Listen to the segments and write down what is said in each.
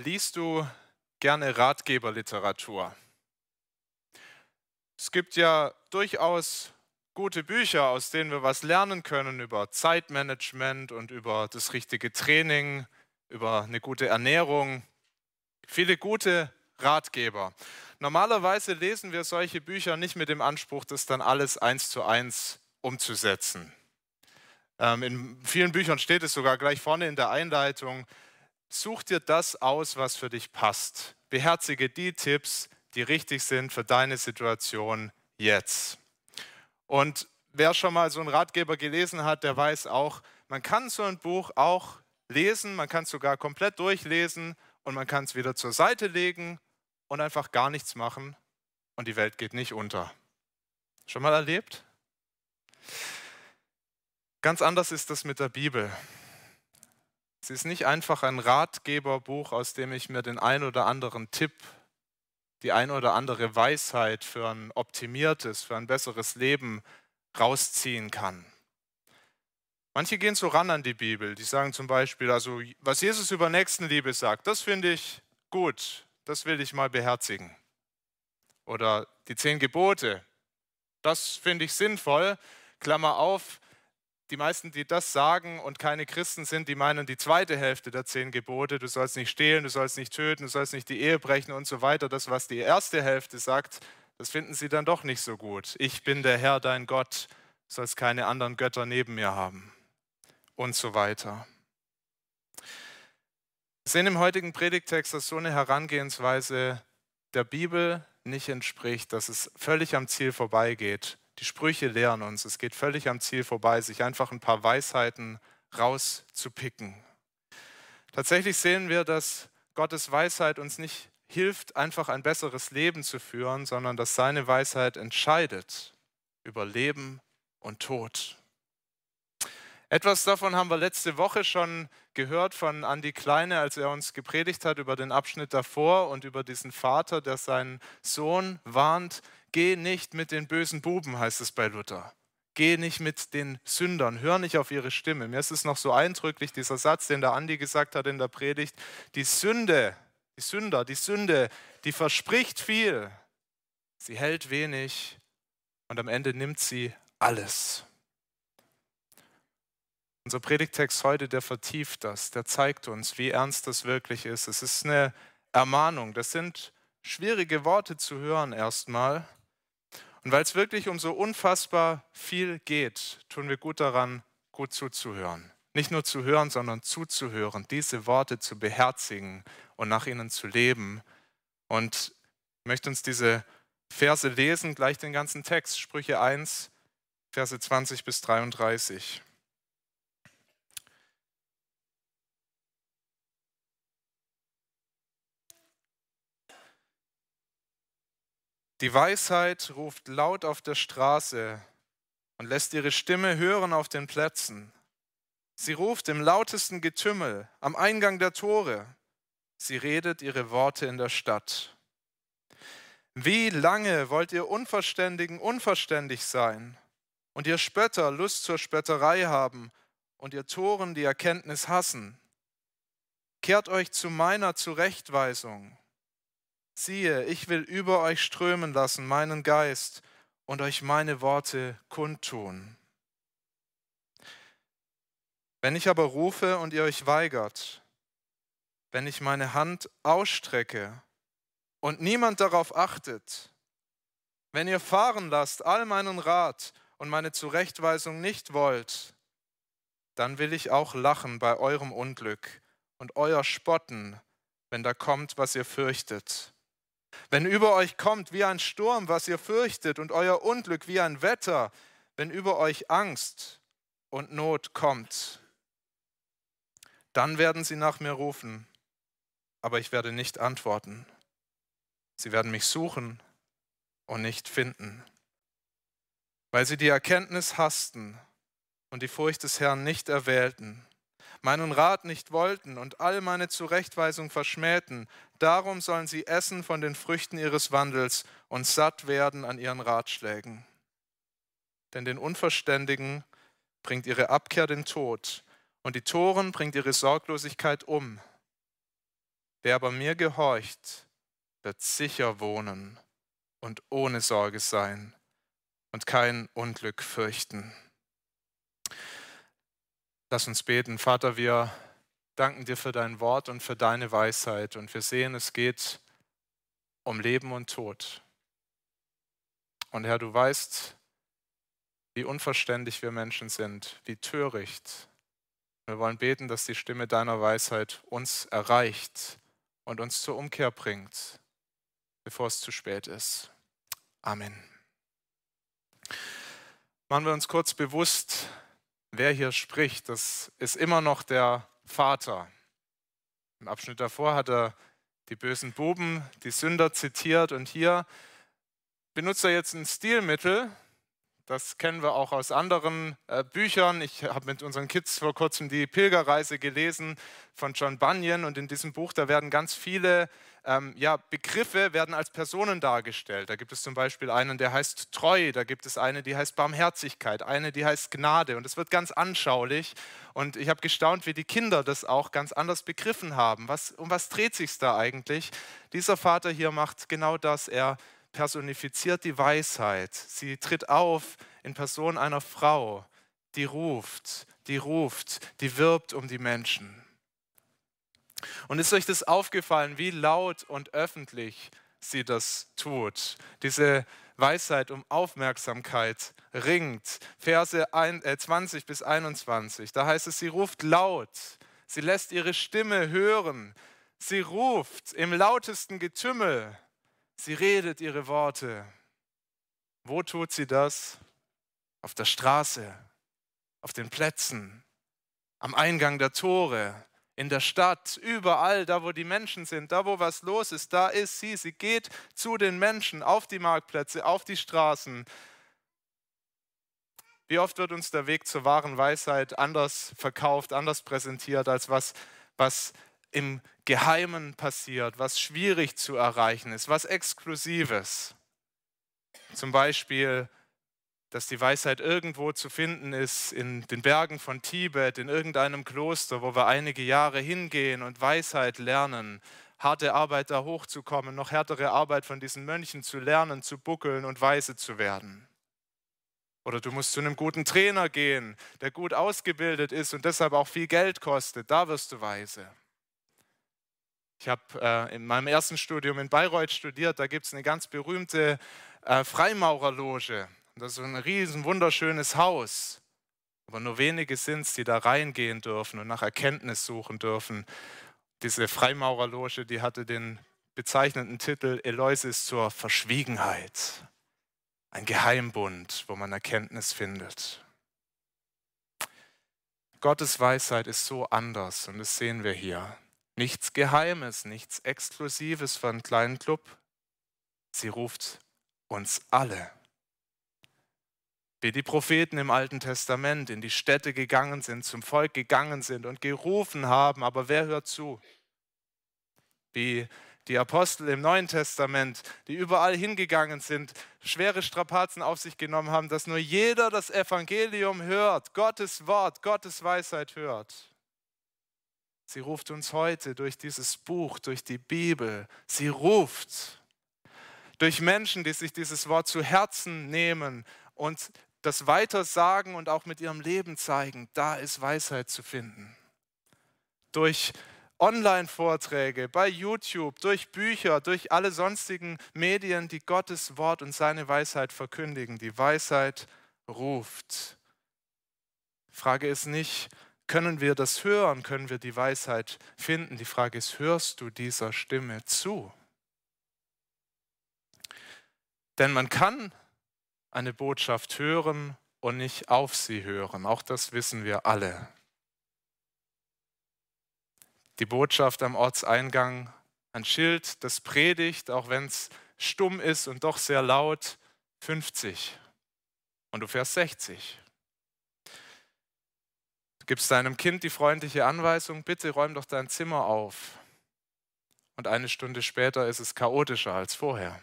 Liest du gerne Ratgeberliteratur? Es gibt ja durchaus gute Bücher, aus denen wir was lernen können über Zeitmanagement und über das richtige Training, über eine gute Ernährung. Viele gute Ratgeber. Normalerweise lesen wir solche Bücher nicht mit dem Anspruch, das dann alles eins zu eins umzusetzen. Ähm, in vielen Büchern steht es sogar gleich vorne in der Einleitung, Such dir das aus, was für dich passt. Beherzige die Tipps, die richtig sind für deine Situation jetzt. Und wer schon mal so einen Ratgeber gelesen hat, der weiß auch, man kann so ein Buch auch lesen, man kann es sogar komplett durchlesen und man kann es wieder zur Seite legen und einfach gar nichts machen und die Welt geht nicht unter. Schon mal erlebt? Ganz anders ist das mit der Bibel. Sie ist nicht einfach ein Ratgeberbuch, aus dem ich mir den ein oder anderen Tipp, die ein oder andere Weisheit für ein optimiertes, für ein besseres Leben rausziehen kann. Manche gehen so ran an die Bibel, die sagen zum Beispiel, also was Jesus über Nächstenliebe sagt, das finde ich gut, das will ich mal beherzigen. Oder die zehn Gebote, das finde ich sinnvoll, Klammer auf, die meisten, die das sagen und keine Christen sind, die meinen die zweite Hälfte der zehn Gebote, du sollst nicht stehlen, du sollst nicht töten, du sollst nicht die Ehe brechen und so weiter. Das, was die erste Hälfte sagt, das finden sie dann doch nicht so gut. Ich bin der Herr, dein Gott, du sollst keine anderen Götter neben mir haben und so weiter. Wir sehen im heutigen Predigtext, dass so eine Herangehensweise der Bibel nicht entspricht, dass es völlig am Ziel vorbeigeht die Sprüche lehren uns, es geht völlig am Ziel vorbei, sich einfach ein paar Weisheiten rauszupicken. Tatsächlich sehen wir, dass Gottes Weisheit uns nicht hilft, einfach ein besseres Leben zu führen, sondern dass seine Weisheit entscheidet über Leben und Tod. Etwas davon haben wir letzte Woche schon gehört von Andi Kleine, als er uns gepredigt hat über den Abschnitt davor und über diesen Vater, der seinen Sohn warnt, Geh nicht mit den bösen Buben, heißt es bei Luther. Geh nicht mit den Sündern, hör nicht auf ihre Stimme. Mir ist es noch so eindrücklich, dieser Satz, den der Andi gesagt hat in der Predigt. Die Sünde, die Sünder, die Sünde, die verspricht viel, sie hält wenig und am Ende nimmt sie alles. Unser Predigtext heute, der vertieft das, der zeigt uns, wie ernst das wirklich ist. Es ist eine Ermahnung. Das sind schwierige Worte zu hören erstmal. Und weil es wirklich um so unfassbar viel geht, tun wir gut daran, gut zuzuhören. Nicht nur zu hören, sondern zuzuhören, diese Worte zu beherzigen und nach ihnen zu leben. Und ich möchte uns diese Verse lesen, gleich den ganzen Text, Sprüche 1, Verse 20 bis 33. Die Weisheit ruft laut auf der Straße und lässt ihre Stimme hören auf den Plätzen. Sie ruft im lautesten Getümmel am Eingang der Tore. Sie redet ihre Worte in der Stadt. Wie lange wollt ihr Unverständigen unverständig sein und ihr Spötter Lust zur Spötterei haben und ihr Toren die Erkenntnis hassen? Kehrt euch zu meiner Zurechtweisung Siehe, ich will über euch strömen lassen meinen Geist und euch meine Worte kundtun. Wenn ich aber rufe und ihr euch weigert, wenn ich meine Hand ausstrecke und niemand darauf achtet, wenn ihr fahren lasst all meinen Rat und meine Zurechtweisung nicht wollt, dann will ich auch lachen bei eurem Unglück und euer Spotten, wenn da kommt, was ihr fürchtet. Wenn über euch kommt wie ein Sturm, was ihr fürchtet, und euer Unglück wie ein Wetter, wenn über euch Angst und Not kommt, dann werden sie nach mir rufen, aber ich werde nicht antworten. Sie werden mich suchen und nicht finden, weil sie die Erkenntnis hassten und die Furcht des Herrn nicht erwählten meinen Rat nicht wollten und all meine Zurechtweisung verschmähten, darum sollen sie essen von den Früchten ihres Wandels und satt werden an ihren Ratschlägen. Denn den Unverständigen bringt ihre Abkehr den Tod und die Toren bringt ihre Sorglosigkeit um. Wer aber mir gehorcht, wird sicher wohnen und ohne Sorge sein und kein Unglück fürchten. Lass uns beten. Vater, wir danken dir für dein Wort und für deine Weisheit. Und wir sehen, es geht um Leben und Tod. Und Herr, du weißt, wie unverständlich wir Menschen sind, wie töricht. Wir wollen beten, dass die Stimme deiner Weisheit uns erreicht und uns zur Umkehr bringt, bevor es zu spät ist. Amen. Machen wir uns kurz bewusst, wer hier spricht. Das ist immer noch der Vater. Im Abschnitt davor hat er die bösen Buben, die Sünder zitiert und hier benutzt er jetzt ein Stilmittel, das kennen wir auch aus anderen äh, Büchern. Ich habe mit unseren Kids vor kurzem die Pilgerreise gelesen von John Bunyan und in diesem Buch, da werden ganz viele ähm, ja, Begriffe werden als Personen dargestellt. Da gibt es zum Beispiel einen, der heißt Treu, da gibt es eine, die heißt Barmherzigkeit, eine, die heißt Gnade und es wird ganz anschaulich und ich habe gestaunt, wie die Kinder das auch ganz anders begriffen haben. Was, um was dreht sich da eigentlich? Dieser Vater hier macht genau das, er personifiziert die Weisheit. Sie tritt auf in Person einer Frau, die ruft, die ruft, die wirbt um die Menschen. Und ist euch das aufgefallen, wie laut und öffentlich sie das tut? Diese Weisheit um Aufmerksamkeit ringt. Verse 20 äh, bis 21. Da heißt es, sie ruft laut, sie lässt ihre Stimme hören, sie ruft im lautesten Getümmel. Sie redet ihre Worte. Wo tut sie das? Auf der Straße, auf den Plätzen, am Eingang der Tore, in der Stadt, überall, da wo die Menschen sind, da wo was los ist, da ist sie. Sie geht zu den Menschen auf die Marktplätze, auf die Straßen. Wie oft wird uns der Weg zur wahren Weisheit anders verkauft, anders präsentiert, als was, was im Geheimen passiert, was schwierig zu erreichen ist, was Exklusives. Zum Beispiel, dass die Weisheit irgendwo zu finden ist in den Bergen von Tibet, in irgendeinem Kloster, wo wir einige Jahre hingehen und Weisheit lernen, harte Arbeit da hochzukommen, noch härtere Arbeit von diesen Mönchen zu lernen, zu buckeln und weise zu werden. Oder du musst zu einem guten Trainer gehen, der gut ausgebildet ist und deshalb auch viel Geld kostet. Da wirst du weise. Ich habe äh, in meinem ersten Studium in Bayreuth studiert, da gibt es eine ganz berühmte äh, Freimaurerloge. Das ist ein riesen wunderschönes Haus. Aber nur wenige sind es, die da reingehen dürfen und nach Erkenntnis suchen dürfen. Diese Freimaurerloge, die hatte den bezeichnenden Titel Eloisis zur Verschwiegenheit. Ein Geheimbund, wo man Erkenntnis findet. Gottes Weisheit ist so anders und das sehen wir hier. Nichts Geheimes, nichts Exklusives für einen kleinen Club. Sie ruft uns alle. Wie die Propheten im Alten Testament in die Städte gegangen sind, zum Volk gegangen sind und gerufen haben, aber wer hört zu? Wie die Apostel im Neuen Testament, die überall hingegangen sind, schwere Strapazen auf sich genommen haben, dass nur jeder das Evangelium hört, Gottes Wort, Gottes Weisheit hört. Sie ruft uns heute durch dieses Buch, durch die Bibel. Sie ruft durch Menschen, die sich dieses Wort zu Herzen nehmen und das weitersagen und auch mit ihrem Leben zeigen. Da ist Weisheit zu finden. Durch Online-Vorträge, bei YouTube, durch Bücher, durch alle sonstigen Medien, die Gottes Wort und seine Weisheit verkündigen. Die Weisheit ruft. Frage ist nicht, können wir das hören? Können wir die Weisheit finden? Die Frage ist, hörst du dieser Stimme zu? Denn man kann eine Botschaft hören und nicht auf sie hören. Auch das wissen wir alle. Die Botschaft am Ortseingang, ein Schild, das predigt, auch wenn es stumm ist und doch sehr laut, 50. Und du fährst 60 gibst deinem Kind die freundliche Anweisung, bitte räum doch dein Zimmer auf. Und eine Stunde später ist es chaotischer als vorher.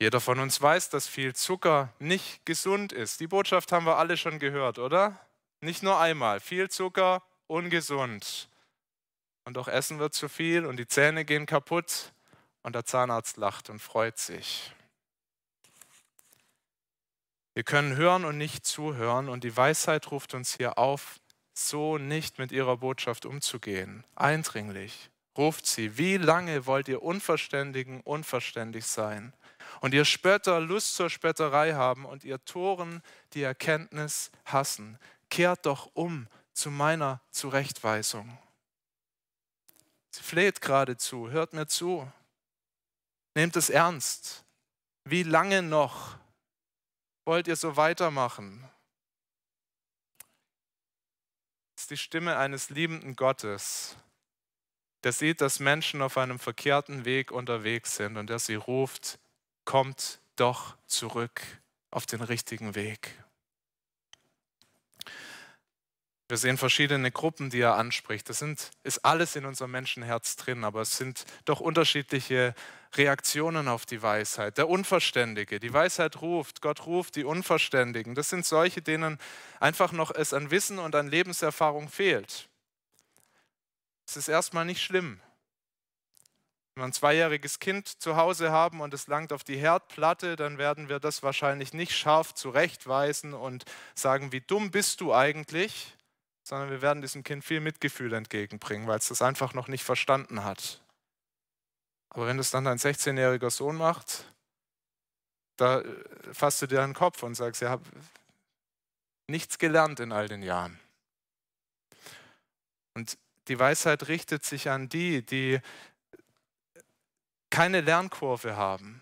Jeder von uns weiß, dass viel Zucker nicht gesund ist. Die Botschaft haben wir alle schon gehört, oder? Nicht nur einmal. Viel Zucker, ungesund. und doch Essen wird zu viel und die Zähne gehen kaputt und der Zahnarzt lacht und freut sich. Wir können hören und nicht zuhören und die Weisheit ruft uns hier auf, so nicht mit ihrer Botschaft umzugehen. Eindringlich ruft sie, wie lange wollt ihr Unverständigen unverständig sein? Und ihr Spötter Lust zur Spötterei haben und ihr Toren die Erkenntnis hassen. Kehrt doch um zu meiner Zurechtweisung. Sie fleht geradezu, hört mir zu. Nehmt es ernst. Wie lange noch wollt ihr so weitermachen? Das ist die Stimme eines liebenden Gottes, der sieht, dass Menschen auf einem verkehrten Weg unterwegs sind und der sie ruft, kommt doch zurück auf den richtigen Weg. Wir sehen verschiedene Gruppen, die er anspricht. Das sind, ist alles in unserem Menschenherz drin, aber es sind doch unterschiedliche Reaktionen auf die Weisheit. Der Unverständige, die Weisheit ruft, Gott ruft die Unverständigen. Das sind solche, denen einfach noch es an Wissen und an Lebenserfahrung fehlt. Es ist erstmal nicht schlimm. Wenn wir ein zweijähriges Kind zu Hause haben und es langt auf die Herdplatte, dann werden wir das wahrscheinlich nicht scharf zurechtweisen und sagen, wie dumm bist du eigentlich, sondern wir werden diesem Kind viel Mitgefühl entgegenbringen, weil es das einfach noch nicht verstanden hat. Aber wenn das dann dein 16-jähriger Sohn macht, da äh, fasst du dir den Kopf und sagst, ja, habe nichts gelernt in all den Jahren. Und die Weisheit richtet sich an die, die keine Lernkurve haben,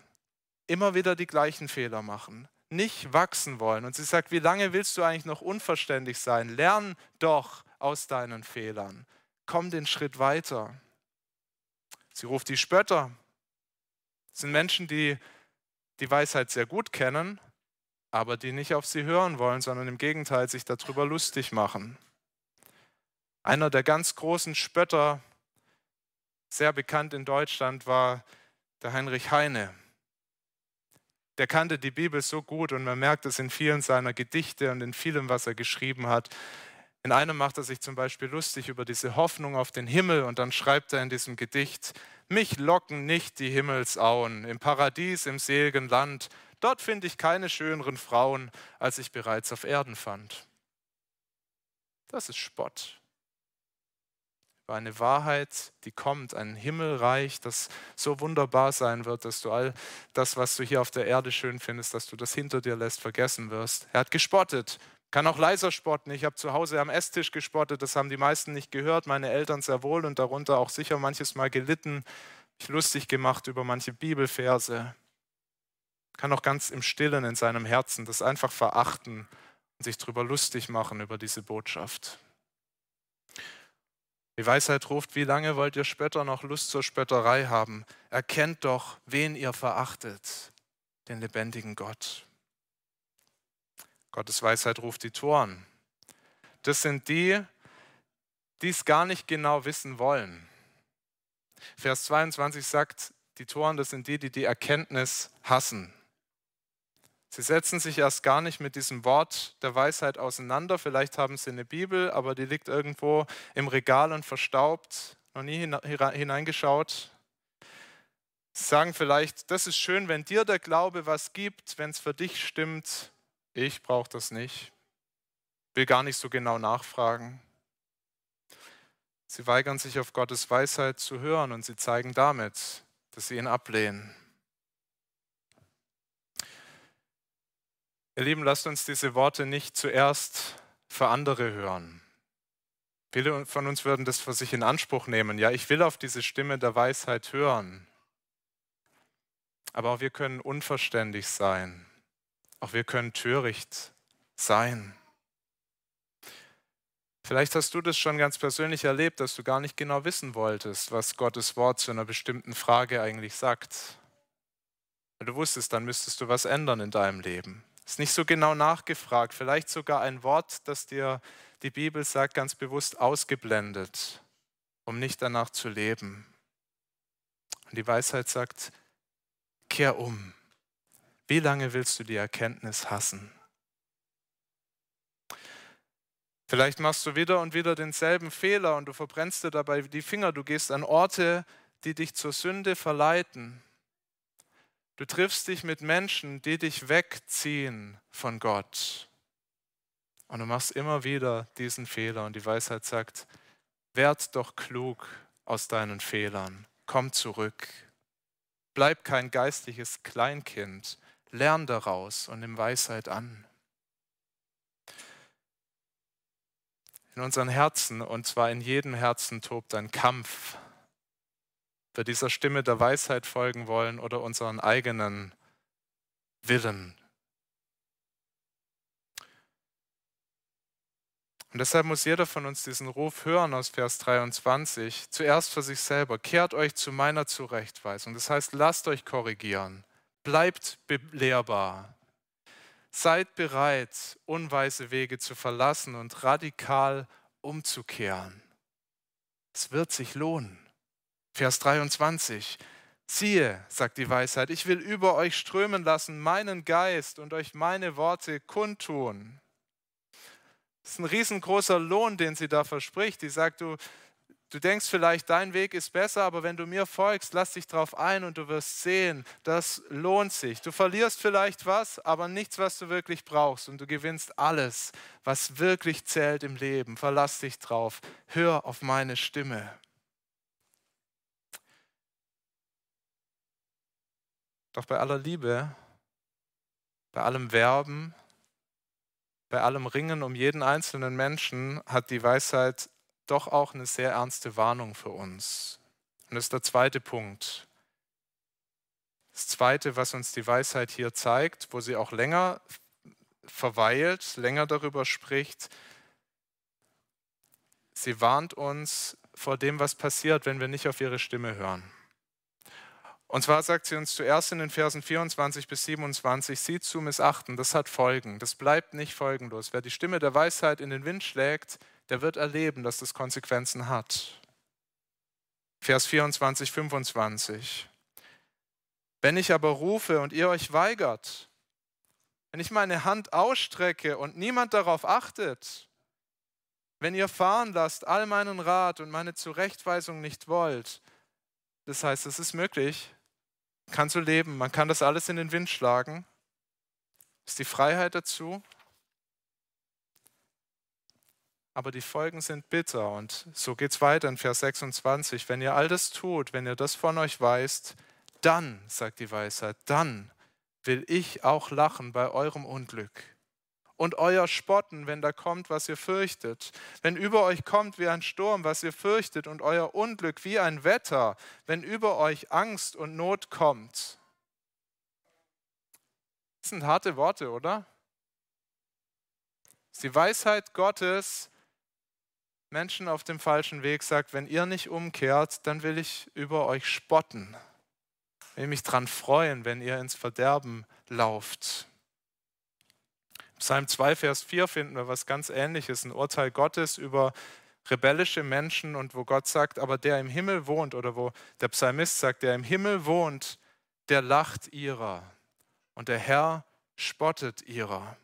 immer wieder die gleichen Fehler machen, nicht wachsen wollen. Und sie sagt, wie lange willst du eigentlich noch unverständlich sein? Lern doch aus deinen Fehlern. Komm den Schritt weiter. Sie ruft die Spötter. Das sind Menschen, die die Weisheit sehr gut kennen, aber die nicht auf sie hören wollen, sondern im Gegenteil sich darüber lustig machen. Einer der ganz großen Spötter, sehr bekannt in Deutschland, war der Heinrich Heine der kannte die Bibel so gut und man merkt es in vielen seiner Gedichte und in vielem, was er geschrieben hat. In einem macht er sich zum Beispiel lustig über diese Hoffnung auf den Himmel und dann schreibt er in diesem Gedicht, mich locken nicht die Himmelsauen, im Paradies, im seligen Land, dort finde ich keine schöneren Frauen, als ich bereits auf Erden fand. Das ist Spott über eine Wahrheit, die kommt, ein Himmelreich, das so wunderbar sein wird, dass du all das, was du hier auf der Erde schön findest, dass du das hinter dir lässt, vergessen wirst. Er hat gespottet, kann auch leiser spotten. Ich habe zu Hause am Esstisch gespottet, das haben die meisten nicht gehört, meine Eltern sehr wohl und darunter auch sicher manches Mal gelitten, mich lustig gemacht über manche Bibelverse. Kann auch ganz im Stillen in seinem Herzen das einfach verachten und sich darüber lustig machen über diese Botschaft. Die Weisheit ruft, wie lange wollt ihr Spötter noch Lust zur Spötterei haben? Erkennt doch, wen ihr verachtet, den lebendigen Gott. Gottes Weisheit ruft die Toren. Das sind die, die es gar nicht genau wissen wollen. Vers 22 sagt, die Toren, das sind die, die die Erkenntnis hassen. Sie setzen sich erst gar nicht mit diesem Wort der Weisheit auseinander. Vielleicht haben sie eine Bibel, aber die liegt irgendwo im Regal und verstaubt, noch nie hineingeschaut. Sie sagen vielleicht, das ist schön, wenn dir der Glaube was gibt, wenn es für dich stimmt. Ich brauche das nicht. Will gar nicht so genau nachfragen. Sie weigern sich auf Gottes Weisheit zu hören und sie zeigen damit, dass sie ihn ablehnen. Ihr Lieben, lasst uns diese Worte nicht zuerst für andere hören. Viele von uns würden das für sich in Anspruch nehmen. Ja, ich will auf diese Stimme der Weisheit hören. Aber auch wir können unverständlich sein. Auch wir können töricht sein. Vielleicht hast du das schon ganz persönlich erlebt, dass du gar nicht genau wissen wolltest, was Gottes Wort zu einer bestimmten Frage eigentlich sagt. Weil du wusstest, dann müsstest du was ändern in deinem Leben. Ist nicht so genau nachgefragt, vielleicht sogar ein Wort, das dir die Bibel sagt, ganz bewusst ausgeblendet, um nicht danach zu leben. Und die Weisheit sagt, kehr um. Wie lange willst du die Erkenntnis hassen? Vielleicht machst du wieder und wieder denselben Fehler und du verbrennst dir dabei die Finger. Du gehst an Orte, die dich zur Sünde verleiten. Du triffst dich mit Menschen, die dich wegziehen von Gott. Und du machst immer wieder diesen Fehler. Und die Weisheit sagt, werd doch klug aus deinen Fehlern. Komm zurück. Bleib kein geistliches Kleinkind. Lern daraus und nimm Weisheit an. In unseren Herzen, und zwar in jedem Herzen, tobt ein Kampf. Wir dieser Stimme der Weisheit folgen wollen oder unseren eigenen Willen Und deshalb muss jeder von uns diesen Ruf hören aus Vers 23, zuerst für sich selber, kehrt euch zu meiner Zurechtweisung. Das heißt, lasst euch korrigieren, bleibt belehrbar, seid bereit, unweise Wege zu verlassen und radikal umzukehren. Es wird sich lohnen. Vers 23, siehe, sagt die Weisheit, ich will über euch strömen lassen meinen Geist und euch meine Worte kundtun. Das ist ein riesengroßer Lohn, den sie da verspricht. Die sagt, du, du denkst vielleicht, dein Weg ist besser, aber wenn du mir folgst, lass dich darauf ein und du wirst sehen, das lohnt sich. Du verlierst vielleicht was, aber nichts, was du wirklich brauchst. Und du gewinnst alles, was wirklich zählt im Leben. Verlass dich drauf. Hör auf meine Stimme. Doch bei aller Liebe, bei allem Werben, bei allem Ringen um jeden einzelnen Menschen hat die Weisheit doch auch eine sehr ernste Warnung für uns. Und das ist der zweite Punkt. Das zweite, was uns die Weisheit hier zeigt, wo sie auch länger verweilt, länger darüber spricht, sie warnt uns vor dem, was passiert, wenn wir nicht auf ihre Stimme hören. Und zwar sagt sie uns zuerst in den Versen 24 bis 27, sie zu missachten, das hat Folgen, das bleibt nicht folgenlos. Wer die Stimme der Weisheit in den Wind schlägt, der wird erleben, dass das Konsequenzen hat. Vers 24, 25. Wenn ich aber rufe und ihr euch weigert, wenn ich meine Hand ausstrecke und niemand darauf achtet, wenn ihr fahren lasst all meinen Rat und meine Zurechtweisung nicht wollt, das heißt, es ist möglich, kann so leben, man kann das alles in den Wind schlagen. Ist die Freiheit dazu? Aber die Folgen sind bitter und so geht es weiter in Vers 26. Wenn ihr all das tut, wenn ihr das von euch weist, dann, sagt die Weisheit, dann will ich auch lachen bei eurem Unglück und euer Spotten, wenn da kommt, was ihr fürchtet. Wenn über euch kommt wie ein Sturm, was ihr fürchtet, und euer Unglück wie ein Wetter, wenn über euch Angst und Not kommt. Das sind harte Worte, oder? Das ist die Weisheit Gottes, Menschen auf dem falschen Weg sagt, wenn ihr nicht umkehrt, dann will ich über euch spotten. Ich will mich daran freuen, wenn ihr ins Verderben lauft. Psalm 2, Vers 4 finden wir was ganz Ähnliches, ein Urteil Gottes über rebellische Menschen und wo Gott sagt, aber der im Himmel wohnt oder wo der Psalmist sagt, der im Himmel wohnt, der lacht ihrer und der Herr spottet ihrer.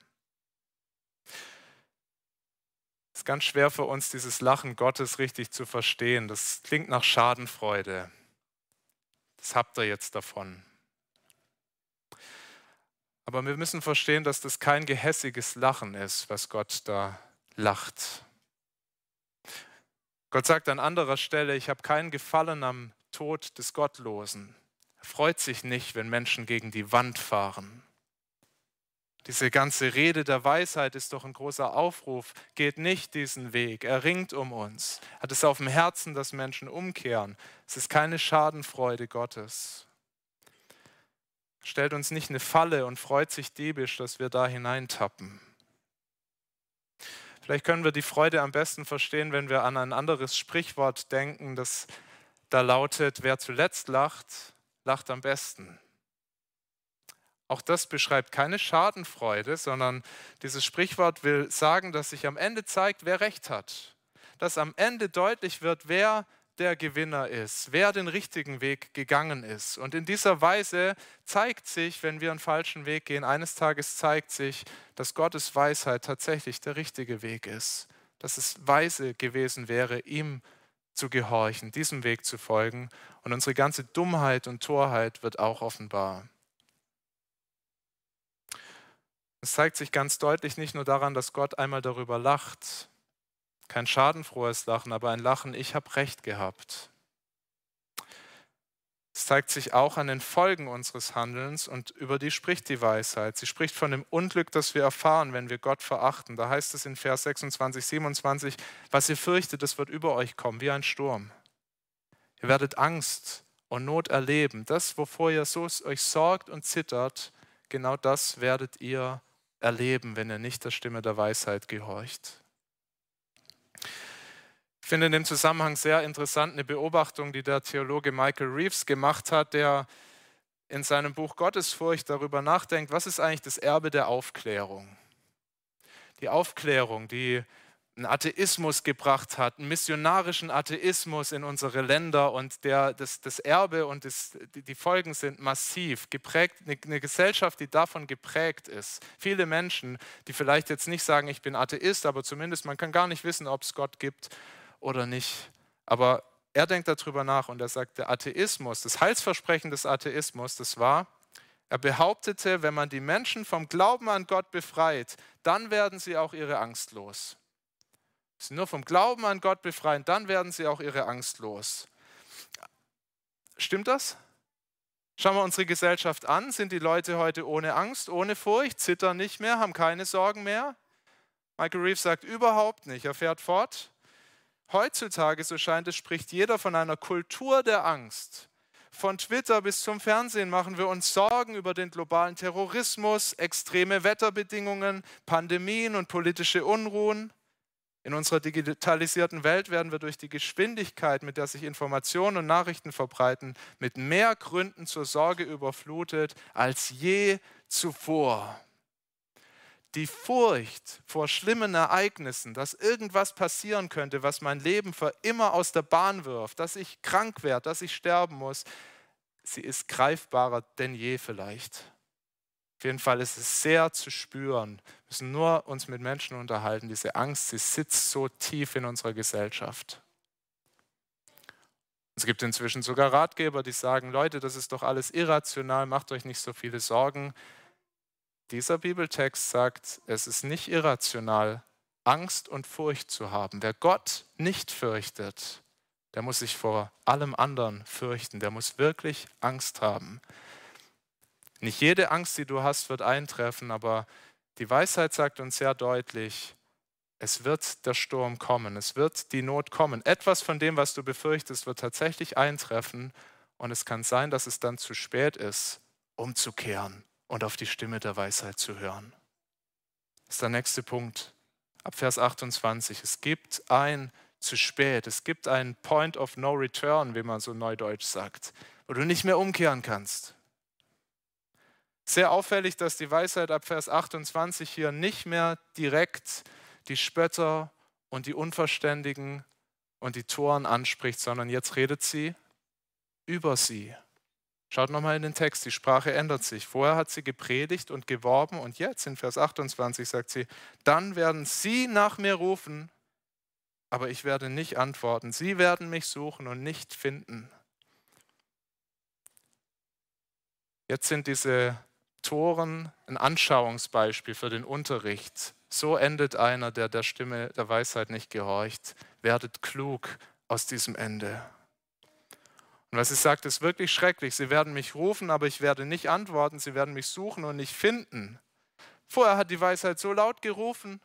Es ist ganz schwer für uns, dieses Lachen Gottes richtig zu verstehen. Das klingt nach Schadenfreude. Das habt ihr jetzt davon. Aber wir müssen verstehen, dass das kein gehässiges Lachen ist, was Gott da lacht. Gott sagt an anderer Stelle, ich habe keinen Gefallen am Tod des Gottlosen. Er freut sich nicht, wenn Menschen gegen die Wand fahren. Diese ganze Rede der Weisheit ist doch ein großer Aufruf. Geht nicht diesen Weg. Er ringt um uns. Hat es auf dem Herzen, dass Menschen umkehren. Es ist keine Schadenfreude Gottes stellt uns nicht eine Falle und freut sich diebisch, dass wir da hineintappen. Vielleicht können wir die Freude am besten verstehen, wenn wir an ein anderes Sprichwort denken, das da lautet, wer zuletzt lacht, lacht am besten. Auch das beschreibt keine Schadenfreude, sondern dieses Sprichwort will sagen, dass sich am Ende zeigt, wer recht hat. Dass am Ende deutlich wird, wer der Gewinner ist, wer den richtigen Weg gegangen ist. Und in dieser Weise zeigt sich, wenn wir einen falschen Weg gehen, eines Tages zeigt sich, dass Gottes Weisheit tatsächlich der richtige Weg ist. dass es weise gewesen wäre, ihm zu gehorchen, diesem Weg zu folgen. Und unsere ganze Dummheit und Torheit wird auch offenbar. Es zeigt sich ganz deutlich nicht nur daran, dass Gott einmal darüber lacht, kein schadenfrohes Lachen, aber ein Lachen, ich habe recht gehabt. Es zeigt sich auch an den Folgen unseres Handelns und über die spricht die Weisheit. Sie spricht von dem Unglück, das wir erfahren, wenn wir Gott verachten. Da heißt es in Vers 26, 27, was ihr fürchtet, das wird über euch kommen, wie ein Sturm. Ihr werdet Angst und Not erleben. Das, wovor ihr so euch sorgt und zittert, genau das werdet ihr erleben, wenn ihr nicht der Stimme der Weisheit gehorcht. Ich finde in dem Zusammenhang sehr interessant eine Beobachtung, die der Theologe Michael Reeves gemacht hat, der in seinem Buch Gottesfurcht darüber nachdenkt, was ist eigentlich das Erbe der Aufklärung? Die Aufklärung, die einen Atheismus gebracht hat, einen missionarischen Atheismus in unsere Länder und der, das, das Erbe und das, die Folgen sind massiv geprägt, eine, eine Gesellschaft, die davon geprägt ist. Viele Menschen, die vielleicht jetzt nicht sagen, ich bin Atheist, aber zumindest man kann gar nicht wissen, ob es Gott gibt oder nicht. Aber er denkt darüber nach und er sagt, der Atheismus, das Heilsversprechen des Atheismus, das war, er behauptete, wenn man die Menschen vom Glauben an Gott befreit, dann werden sie auch ihre Angst los sie nur vom Glauben an Gott befreien, dann werden sie auch ihre Angst los. Stimmt das? Schauen wir unsere Gesellschaft an. Sind die Leute heute ohne Angst, ohne Furcht, zittern nicht mehr, haben keine Sorgen mehr? Michael Reeves sagt überhaupt nicht. Er fährt fort. Heutzutage, so scheint es, spricht jeder von einer Kultur der Angst. Von Twitter bis zum Fernsehen machen wir uns Sorgen über den globalen Terrorismus, extreme Wetterbedingungen, Pandemien und politische Unruhen. In unserer digitalisierten Welt werden wir durch die Geschwindigkeit, mit der sich Informationen und Nachrichten verbreiten, mit mehr Gründen zur Sorge überflutet als je zuvor. Die Furcht vor schlimmen Ereignissen, dass irgendwas passieren könnte, was mein Leben für immer aus der Bahn wirft, dass ich krank werde, dass ich sterben muss, sie ist greifbarer denn je vielleicht. Auf jeden Fall ist es sehr zu spüren. Wir müssen nur uns mit Menschen unterhalten. Diese Angst, sie sitzt so tief in unserer Gesellschaft. Es gibt inzwischen sogar Ratgeber, die sagen, Leute, das ist doch alles irrational, macht euch nicht so viele Sorgen. Dieser Bibeltext sagt, es ist nicht irrational, Angst und Furcht zu haben. Wer Gott nicht fürchtet, der muss sich vor allem anderen fürchten, der muss wirklich Angst haben. Nicht jede Angst, die du hast, wird eintreffen, aber die Weisheit sagt uns sehr deutlich, es wird der Sturm kommen, es wird die Not kommen. Etwas von dem, was du befürchtest, wird tatsächlich eintreffen und es kann sein, dass es dann zu spät ist, umzukehren und auf die Stimme der Weisheit zu hören. Das ist der nächste Punkt. Ab Vers 28. Es gibt ein zu spät. Es gibt einen Point of No Return, wie man so neudeutsch sagt, wo du nicht mehr umkehren kannst. Sehr auffällig, dass die Weisheit ab Vers 28 hier nicht mehr direkt die Spötter und die Unverständigen und die Toren anspricht, sondern jetzt redet sie über sie. Schaut nochmal in den Text, die Sprache ändert sich. Vorher hat sie gepredigt und geworben und jetzt in Vers 28 sagt sie, dann werden sie nach mir rufen, aber ich werde nicht antworten. Sie werden mich suchen und nicht finden. Jetzt sind diese Toren ein Anschauungsbeispiel für den Unterricht. So endet einer, der der Stimme der Weisheit nicht gehorcht. Werdet klug aus diesem Ende. Und was sie sagt, ist wirklich schrecklich. Sie werden mich rufen, aber ich werde nicht antworten. Sie werden mich suchen und nicht finden. Vorher hat die Weisheit so laut gerufen,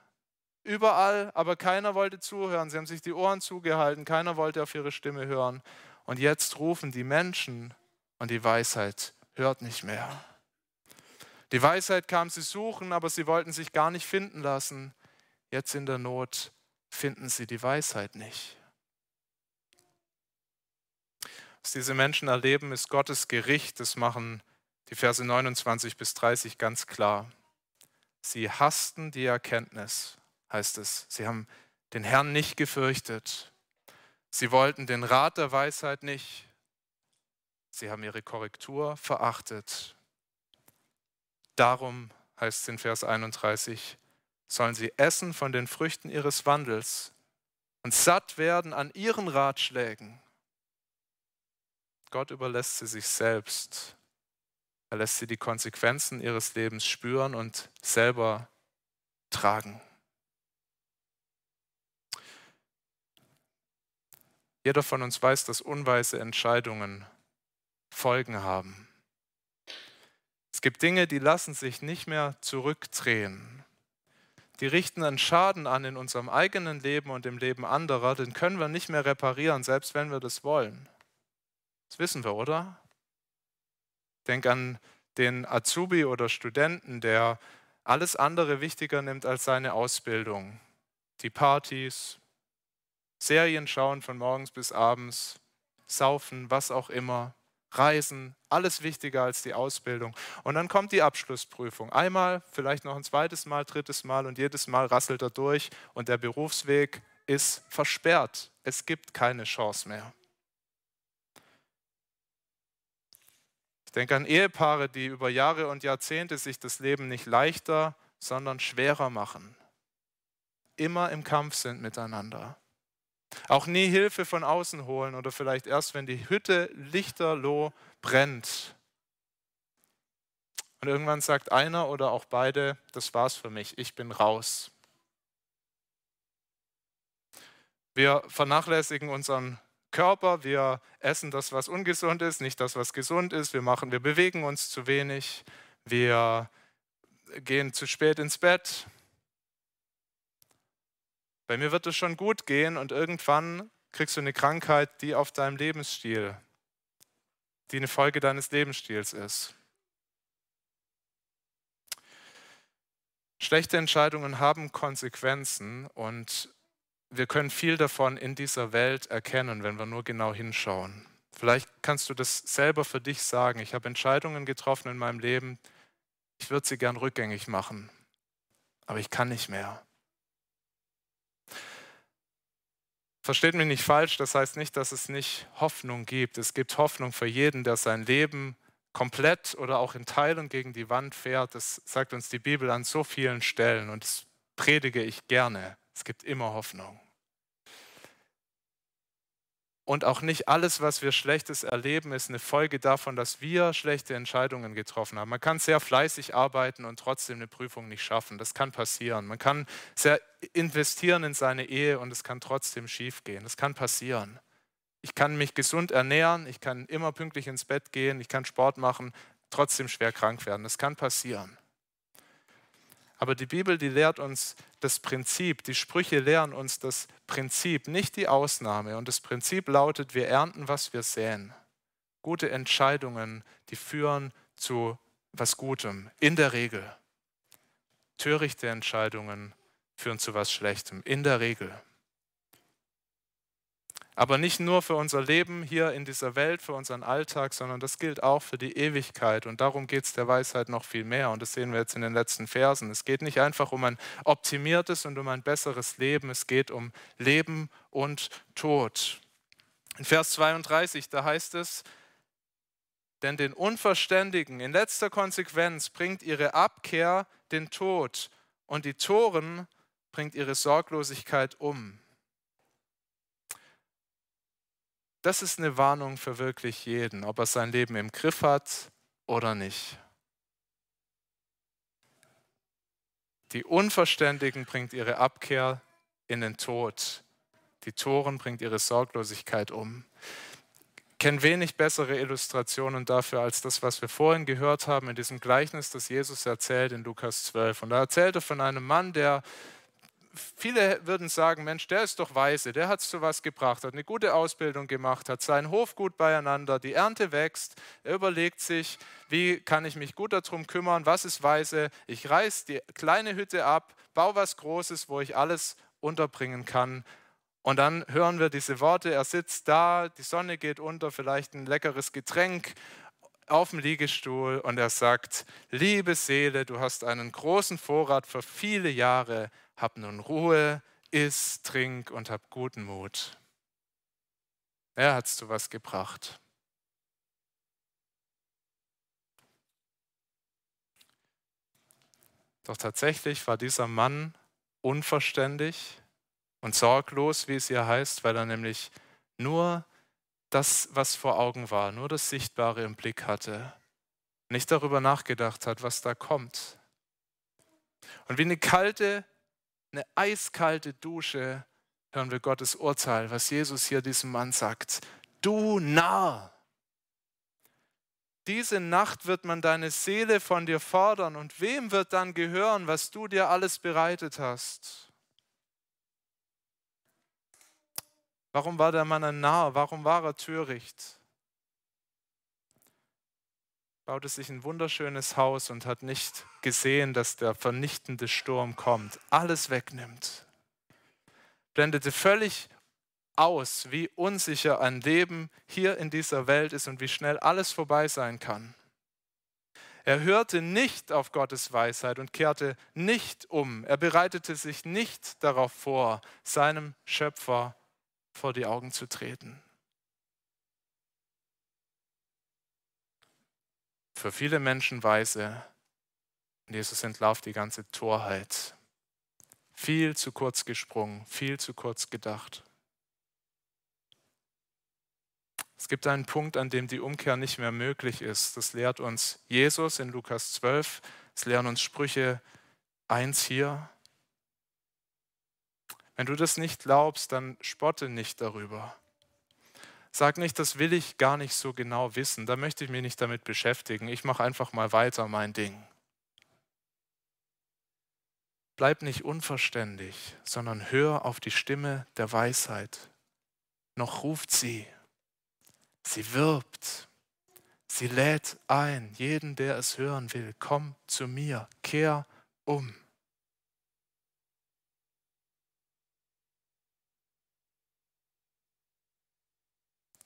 überall, aber keiner wollte zuhören. Sie haben sich die Ohren zugehalten, keiner wollte auf ihre Stimme hören. Und jetzt rufen die Menschen und die Weisheit hört nicht mehr. Die Weisheit kam sie suchen, aber sie wollten sich gar nicht finden lassen. Jetzt in der Not finden sie die Weisheit nicht. Was diese Menschen erleben, ist Gottes Gericht. Das machen die Verse 29 bis 30 ganz klar. Sie hassten die Erkenntnis, heißt es. Sie haben den Herrn nicht gefürchtet. Sie wollten den Rat der Weisheit nicht. Sie haben ihre Korrektur verachtet. Darum heißt es in Vers 31, sollen sie essen von den Früchten ihres Wandels und satt werden an ihren Ratschlägen. Gott überlässt sie sich selbst. Er lässt sie die Konsequenzen ihres Lebens spüren und selber tragen. Jeder von uns weiß, dass unweise Entscheidungen Folgen haben. Es gibt Dinge, die lassen sich nicht mehr zurückdrehen. Die richten einen Schaden an in unserem eigenen Leben und im Leben anderer, den können wir nicht mehr reparieren, selbst wenn wir das wollen. Das wissen wir, oder? Denk an den Azubi oder Studenten, der alles andere wichtiger nimmt als seine Ausbildung. Die Partys, Serien schauen von morgens bis abends, saufen, was auch immer, reisen, alles wichtiger als die Ausbildung. Und dann kommt die Abschlussprüfung. Einmal, vielleicht noch ein zweites Mal, drittes Mal und jedes Mal rasselt er durch und der Berufsweg ist versperrt. Es gibt keine Chance mehr. Denke an Ehepaare, die über Jahre und Jahrzehnte sich das Leben nicht leichter, sondern schwerer machen. Immer im Kampf sind miteinander. Auch nie Hilfe von außen holen oder vielleicht erst, wenn die Hütte lichterloh brennt. Und irgendwann sagt einer oder auch beide, das war's für mich, ich bin raus. Wir vernachlässigen unseren Körper, wir essen das, was ungesund ist, nicht das, was gesund ist, wir machen, wir bewegen uns zu wenig, wir gehen zu spät ins Bett, bei mir wird es schon gut gehen und irgendwann kriegst du eine Krankheit, die auf deinem Lebensstil, die eine Folge deines Lebensstils ist. Schlechte Entscheidungen haben Konsequenzen und wir können viel davon in dieser Welt erkennen, wenn wir nur genau hinschauen. Vielleicht kannst du das selber für dich sagen. Ich habe Entscheidungen getroffen in meinem Leben, ich würde sie gern rückgängig machen, aber ich kann nicht mehr. Versteht mich nicht falsch, das heißt nicht, dass es nicht Hoffnung gibt. Es gibt Hoffnung für jeden, der sein Leben komplett oder auch in Teilen gegen die Wand fährt. Das sagt uns die Bibel an so vielen Stellen und das predige ich gerne. Es gibt immer Hoffnung. Und auch nicht alles, was wir Schlechtes erleben, ist eine Folge davon, dass wir schlechte Entscheidungen getroffen haben. Man kann sehr fleißig arbeiten und trotzdem eine Prüfung nicht schaffen. Das kann passieren. Man kann sehr investieren in seine Ehe und es kann trotzdem schiefgehen. Das kann passieren. Ich kann mich gesund ernähren, ich kann immer pünktlich ins Bett gehen, ich kann Sport machen, trotzdem schwer krank werden. Das kann passieren. Aber die Bibel, die lehrt uns das Prinzip, die Sprüche lehren uns das Prinzip, nicht die Ausnahme. Und das Prinzip lautet, wir ernten, was wir säen. Gute Entscheidungen, die führen zu was Gutem, in der Regel. Törichte Entscheidungen führen zu was Schlechtem, in der Regel. Aber nicht nur für unser Leben hier in dieser Welt, für unseren Alltag, sondern das gilt auch für die Ewigkeit. Und darum geht es der Weisheit noch viel mehr. Und das sehen wir jetzt in den letzten Versen. Es geht nicht einfach um ein optimiertes und um ein besseres Leben. Es geht um Leben und Tod. In Vers 32, da heißt es, denn den Unverständigen in letzter Konsequenz bringt ihre Abkehr den Tod und die Toren bringt ihre Sorglosigkeit um. Das ist eine Warnung für wirklich jeden, ob er sein Leben im Griff hat oder nicht. Die Unverständigen bringt ihre Abkehr in den Tod. Die Toren bringt ihre Sorglosigkeit um. Ich kenne wenig bessere Illustrationen dafür als das, was wir vorhin gehört haben in diesem Gleichnis, das Jesus erzählt in Lukas 12. Und da erzählt er von einem Mann, der viele würden sagen, Mensch, der ist doch weise, der hat zu was gebracht, hat eine gute Ausbildung gemacht, hat seinen Hof gut beieinander, die Ernte wächst, er überlegt sich, wie kann ich mich gut darum kümmern, was ist weise, ich reiß die kleine Hütte ab, baue was Großes, wo ich alles unterbringen kann. Und dann hören wir diese Worte, er sitzt da, die Sonne geht unter, vielleicht ein leckeres Getränk auf dem Liegestuhl und er sagt, liebe Seele, du hast einen großen Vorrat für viele Jahre, hab nun Ruhe, iss, trink und hab guten Mut. Er hat es zu was gebracht. Doch tatsächlich war dieser Mann unverständig und sorglos, wie es hier heißt, weil er nämlich nur das, was vor Augen war, nur das Sichtbare im Blick hatte, nicht darüber nachgedacht hat, was da kommt. Und wie eine kalte, eine eiskalte Dusche hören wir Gottes Urteil, was Jesus hier diesem Mann sagt. Du Narr! Diese Nacht wird man deine Seele von dir fordern und wem wird dann gehören, was du dir alles bereitet hast? Warum war der Mann ein Narr? Warum war er töricht? Baute sich ein wunderschönes Haus und hat nicht gesehen, dass der vernichtende Sturm kommt, alles wegnimmt. Blendete völlig aus, wie unsicher ein Leben hier in dieser Welt ist und wie schnell alles vorbei sein kann. Er hörte nicht auf Gottes Weisheit und kehrte nicht um. Er bereitete sich nicht darauf vor, seinem Schöpfer vor die Augen zu treten. Für viele Menschen weise, Jesus entlarvt die ganze Torheit. Viel zu kurz gesprungen, viel zu kurz gedacht. Es gibt einen Punkt, an dem die Umkehr nicht mehr möglich ist. Das lehrt uns Jesus in Lukas 12. Es lehren uns Sprüche 1 hier. Wenn du das nicht glaubst, dann spotte nicht darüber. Sag nicht, das will ich gar nicht so genau wissen, da möchte ich mich nicht damit beschäftigen. Ich mache einfach mal weiter mein Ding. Bleib nicht unverständig, sondern hör auf die Stimme der Weisheit. Noch ruft sie. Sie wirbt. Sie lädt ein, jeden, der es hören will. Komm zu mir, kehr um.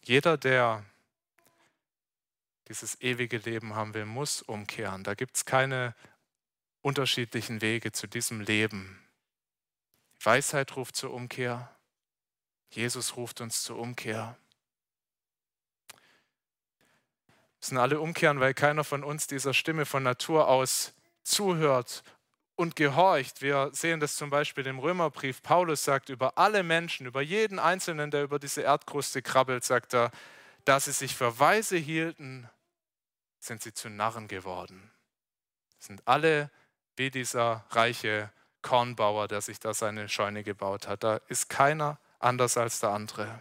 Jeder, der dieses ewige Leben haben will, muss umkehren. Da gibt es keine unterschiedlichen Wege zu diesem Leben. Weisheit ruft zur Umkehr. Jesus ruft uns zur Umkehr. Wir müssen alle umkehren, weil keiner von uns dieser Stimme von Natur aus zuhört und gehorcht. Wir sehen das zum Beispiel im Römerbrief. Paulus sagt über alle Menschen, über jeden Einzelnen, der über diese Erdkruste krabbelt, sagt er, da sie sich für weise hielten, sind sie zu Narren geworden. Sind alle wie dieser reiche Kornbauer, der sich da seine Scheune gebaut hat. Da ist keiner anders als der andere.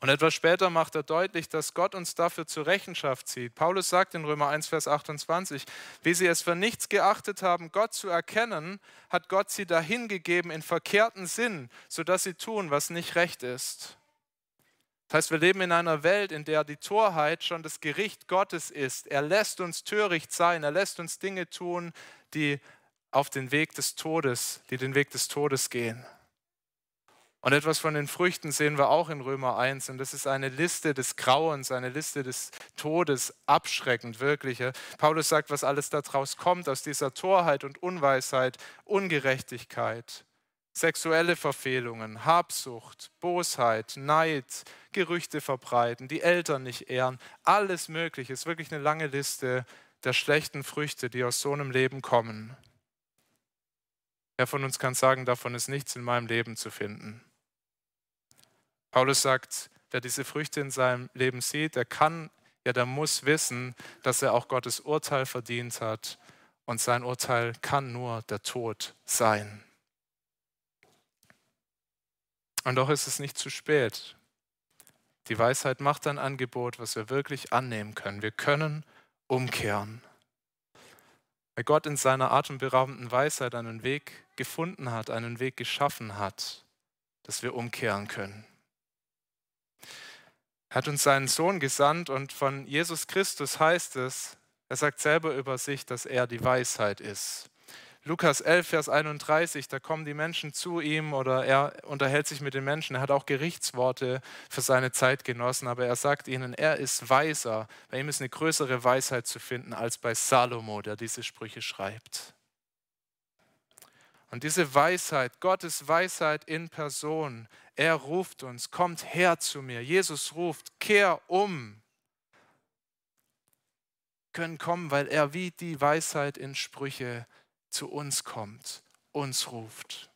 Und etwas später macht er deutlich, dass Gott uns dafür zur Rechenschaft zieht. Paulus sagt in Römer 1, Vers 28, wie sie es für nichts geachtet haben, Gott zu erkennen, hat Gott sie dahingegeben in verkehrten Sinn, sodass sie tun, was nicht recht ist. Das heißt, wir leben in einer Welt, in der die Torheit schon das Gericht Gottes ist. Er lässt uns töricht sein, er lässt uns Dinge tun, die auf den Weg des Todes, die den Weg des Todes gehen. Und etwas von den Früchten sehen wir auch in Römer 1. Und das ist eine Liste des Grauens, eine Liste des Todes, abschreckend wirklich. Paulus sagt, was alles daraus kommt, aus dieser Torheit und Unweisheit, Ungerechtigkeit, sexuelle Verfehlungen, Habsucht, Bosheit, Neid, Gerüchte verbreiten, die Eltern nicht ehren, alles Mögliche. Es ist wirklich eine lange Liste der schlechten Früchte, die aus so einem Leben kommen. Wer von uns kann sagen, davon ist nichts in meinem Leben zu finden? Paulus sagt, wer diese Früchte in seinem Leben sieht, der kann, ja, der muss wissen, dass er auch Gottes Urteil verdient hat. Und sein Urteil kann nur der Tod sein. Und doch ist es nicht zu spät. Die Weisheit macht ein Angebot, was wir wirklich annehmen können. Wir können umkehren. Weil Gott in seiner atemberaubenden Weisheit einen Weg gefunden hat, einen Weg geschaffen hat, dass wir umkehren können. Er hat uns seinen Sohn gesandt und von Jesus Christus heißt es, er sagt selber über sich, dass er die Weisheit ist. Lukas 11, Vers 31, da kommen die Menschen zu ihm oder er unterhält sich mit den Menschen. Er hat auch Gerichtsworte für seine Zeitgenossen, aber er sagt ihnen, er ist weiser. Bei ihm ist eine größere Weisheit zu finden als bei Salomo, der diese Sprüche schreibt. Und diese Weisheit, Gottes Weisheit in Person, er ruft uns, kommt her zu mir. Jesus ruft, kehr um. Können kommen, weil er wie die Weisheit in Sprüche zu uns kommt, uns ruft,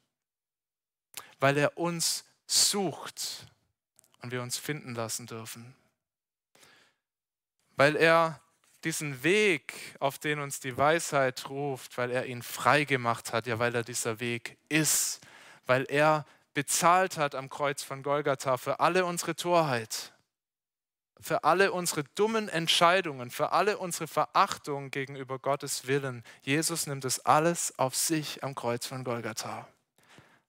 weil er uns sucht und wir uns finden lassen dürfen, weil er diesen Weg, auf den uns die Weisheit ruft, weil er ihn frei gemacht hat, ja, weil er dieser Weg ist, weil er bezahlt hat am Kreuz von Golgatha für alle unsere Torheit, für alle unsere dummen Entscheidungen, für alle unsere Verachtung gegenüber Gottes Willen. Jesus nimmt es alles auf sich am Kreuz von Golgatha.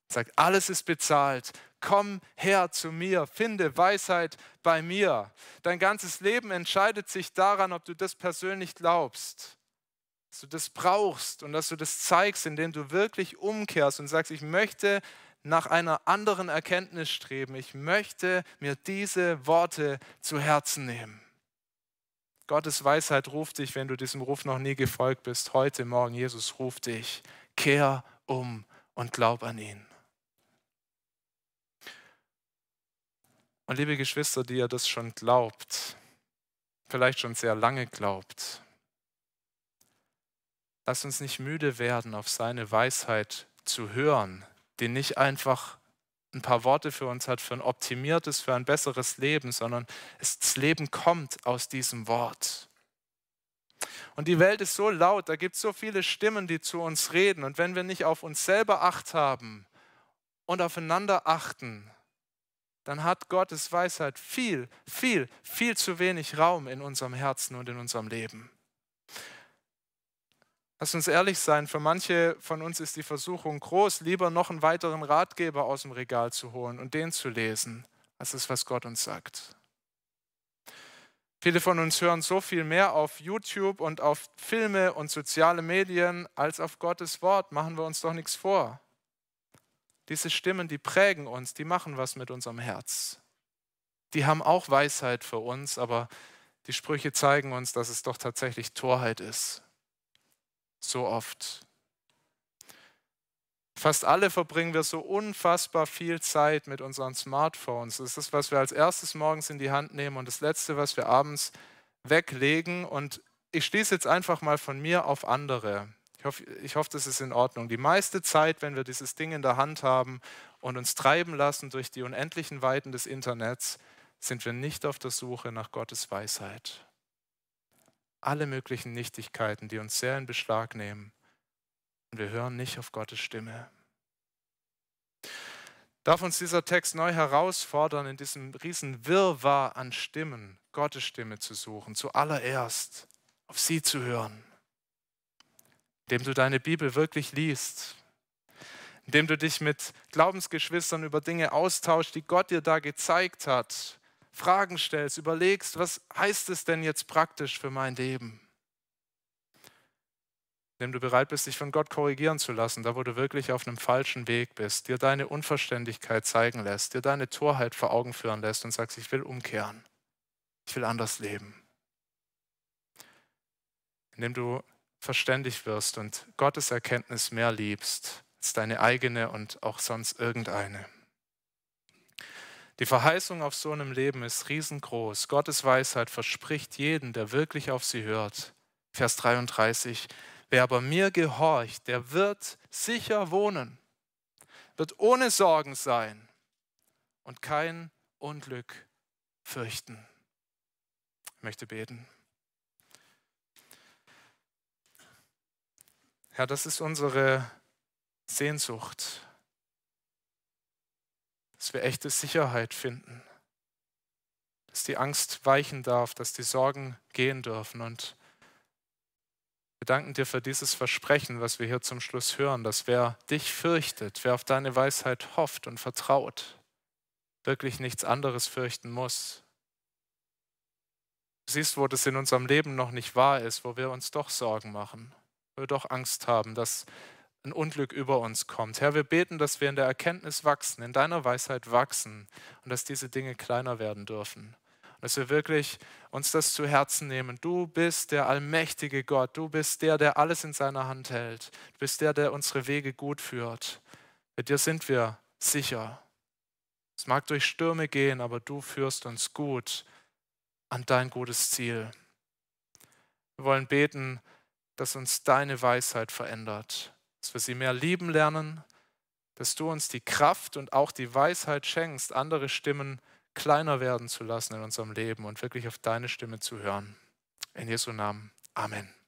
Sagt, alles ist bezahlt. Komm her zu mir, finde Weisheit bei mir. Dein ganzes Leben entscheidet sich daran, ob du das persönlich glaubst, dass du das brauchst und dass du das zeigst, indem du wirklich umkehrst und sagst, ich möchte nach einer anderen Erkenntnis streben. Ich möchte mir diese Worte zu Herzen nehmen. Gottes Weisheit ruft dich, wenn du diesem Ruf noch nie gefolgt bist. Heute Morgen, Jesus ruft dich. Kehr um und glaub an ihn. Und liebe Geschwister, die ihr das schon glaubt, vielleicht schon sehr lange glaubt, lasst uns nicht müde werden, auf seine Weisheit zu hören, die nicht einfach ein paar Worte für uns hat, für ein optimiertes, für ein besseres Leben, sondern das Leben kommt aus diesem Wort. Und die Welt ist so laut, da gibt es so viele Stimmen, die zu uns reden. Und wenn wir nicht auf uns selber acht haben und aufeinander achten, dann hat Gottes Weisheit viel, viel, viel zu wenig Raum in unserem Herzen und in unserem Leben. Lass uns ehrlich sein, für manche von uns ist die Versuchung groß, lieber noch einen weiteren Ratgeber aus dem Regal zu holen und den zu lesen, als das, was Gott uns sagt. Viele von uns hören so viel mehr auf YouTube und auf Filme und soziale Medien als auf Gottes Wort. Machen wir uns doch nichts vor. Diese Stimmen, die prägen uns, die machen was mit unserem Herz. Die haben auch Weisheit für uns, aber die Sprüche zeigen uns, dass es doch tatsächlich Torheit ist so oft. Fast alle verbringen wir so unfassbar viel Zeit mit unseren Smartphones. Das ist das, was wir als erstes morgens in die Hand nehmen und das letzte, was wir abends weglegen. Und ich schließe jetzt einfach mal von mir auf andere. Ich hoffe, ich hoffe, das ist in Ordnung. Die meiste Zeit, wenn wir dieses Ding in der Hand haben und uns treiben lassen durch die unendlichen Weiten des Internets, sind wir nicht auf der Suche nach Gottes Weisheit alle möglichen Nichtigkeiten, die uns sehr in Beschlag nehmen. Und wir hören nicht auf Gottes Stimme. Darf uns dieser Text neu herausfordern, in diesem riesen Wirrwarr an Stimmen Gottes Stimme zu suchen, zuallererst auf sie zu hören, indem du deine Bibel wirklich liest, indem du dich mit Glaubensgeschwistern über Dinge austauschst, die Gott dir da gezeigt hat, Fragen stellst, überlegst, was heißt es denn jetzt praktisch für mein Leben? Indem du bereit bist, dich von Gott korrigieren zu lassen, da wo du wirklich auf einem falschen Weg bist, dir deine Unverständlichkeit zeigen lässt, dir deine Torheit vor Augen führen lässt und sagst, ich will umkehren, ich will anders leben. Indem du verständig wirst und Gottes Erkenntnis mehr liebst als deine eigene und auch sonst irgendeine. Die Verheißung auf so einem Leben ist riesengroß. Gottes Weisheit verspricht jeden, der wirklich auf sie hört. Vers 33. Wer aber mir gehorcht, der wird sicher wohnen, wird ohne Sorgen sein und kein Unglück fürchten. Ich möchte beten. Herr, das ist unsere Sehnsucht dass wir echte Sicherheit finden, dass die Angst weichen darf, dass die Sorgen gehen dürfen. Und wir danken dir für dieses Versprechen, was wir hier zum Schluss hören, dass wer dich fürchtet, wer auf deine Weisheit hofft und vertraut, wirklich nichts anderes fürchten muss. Du siehst, wo das in unserem Leben noch nicht wahr ist, wo wir uns doch Sorgen machen, doch Angst haben, dass ein Unglück über uns kommt. Herr, wir beten, dass wir in der Erkenntnis wachsen, in deiner Weisheit wachsen und dass diese Dinge kleiner werden dürfen. Dass wir wirklich uns das zu Herzen nehmen. Du bist der allmächtige Gott. Du bist der, der alles in seiner Hand hält. Du bist der, der unsere Wege gut führt. Mit dir sind wir sicher. Es mag durch Stürme gehen, aber du führst uns gut an dein gutes Ziel. Wir wollen beten, dass uns deine Weisheit verändert dass wir sie mehr lieben lernen, dass du uns die Kraft und auch die Weisheit schenkst, andere Stimmen kleiner werden zu lassen in unserem Leben und wirklich auf deine Stimme zu hören. In Jesu Namen. Amen.